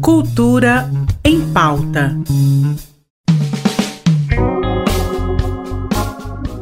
Cultura em pauta.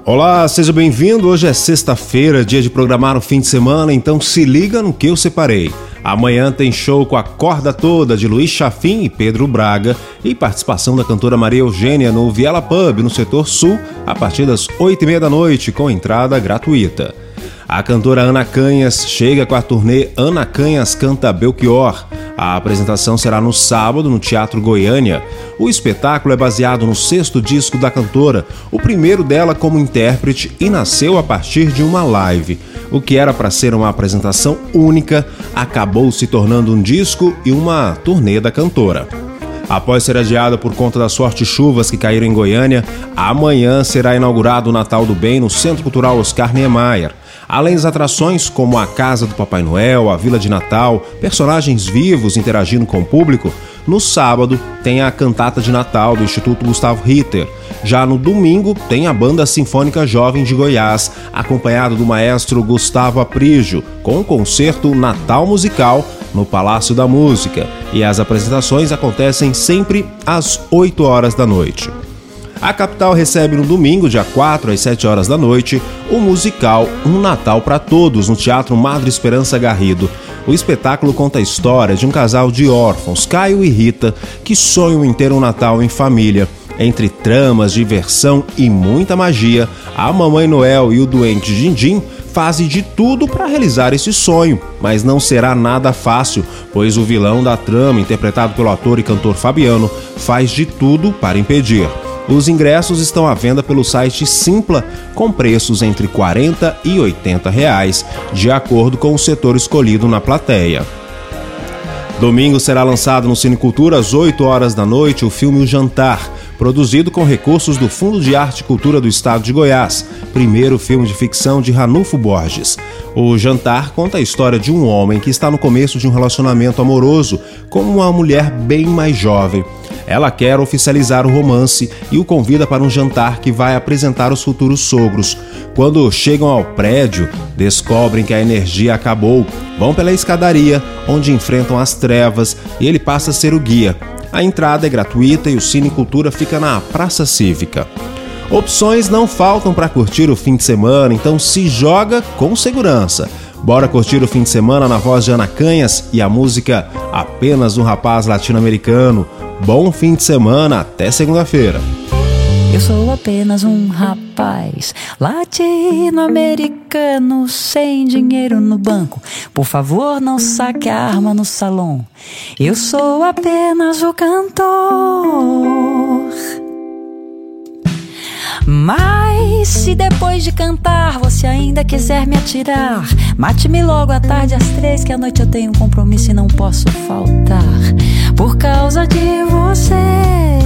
Olá, seja bem-vindo. Hoje é sexta-feira, dia de programar o fim de semana, então se liga no que eu separei. Amanhã tem show com a corda toda de Luiz Chafim e Pedro Braga e participação da cantora Maria Eugênia no Viela Pub, no setor sul, a partir das oito e meia da noite, com entrada gratuita. A cantora Ana Canhas chega com a turnê Ana Canhas Canta Belchior. A apresentação será no sábado no Teatro Goiânia. O espetáculo é baseado no sexto disco da cantora, o primeiro dela como intérprete e nasceu a partir de uma live. O que era para ser uma apresentação única acabou se tornando um disco e uma turnê da cantora. Após ser adiada por conta das fortes chuvas que caíram em Goiânia, amanhã será inaugurado o Natal do Bem no Centro Cultural Oscar Niemeyer. Além das atrações como a Casa do Papai Noel, a Vila de Natal, personagens vivos interagindo com o público, no sábado tem a cantata de Natal do Instituto Gustavo Ritter. Já no domingo tem a Banda Sinfônica Jovem de Goiás, acompanhado do maestro Gustavo Aprígio, com o concerto Natal Musical no Palácio da Música. E as apresentações acontecem sempre às 8 horas da noite. A capital recebe no domingo, dia 4 às 7 horas da noite, o musical Um Natal para Todos no Teatro Madre Esperança Garrido. O espetáculo conta a história de um casal de órfãos, Caio e Rita, que sonham em ter um Natal em família. Entre tramas, diversão e muita magia, a Mamãe Noel e o doente Dindim fazem de tudo para realizar esse sonho, mas não será nada fácil, pois o vilão da trama, interpretado pelo ator e cantor Fabiano, faz de tudo para impedir. Os ingressos estão à venda pelo site Simpla, com preços entre 40 e 80 reais, de acordo com o setor escolhido na plateia. Domingo será lançado no Cinecultura às 8 horas da noite o filme O Jantar, produzido com recursos do Fundo de Arte e Cultura do Estado de Goiás, primeiro filme de ficção de Ranulfo Borges. O Jantar conta a história de um homem que está no começo de um relacionamento amoroso com uma mulher bem mais jovem. Ela quer oficializar o romance e o convida para um jantar que vai apresentar os futuros sogros. Quando chegam ao prédio, descobrem que a energia acabou, vão pela escadaria, onde enfrentam as trevas e ele passa a ser o guia. A entrada é gratuita e o Cine Cultura fica na Praça Cívica. Opções não faltam para curtir o fim de semana, então se joga com segurança. Bora curtir o fim de semana na voz de Ana Canhas e a música Apenas um Rapaz Latino-Americano. Bom fim de semana, até segunda-feira. Eu sou apenas um rapaz latino-americano sem dinheiro no banco. Por favor, não saque a arma no salão. Eu sou apenas o cantor. Mas se depois de cantar você ainda quiser me atirar, mate-me logo à tarde às três, que à noite eu tenho um compromisso e não posso faltar. Por causa de vocês.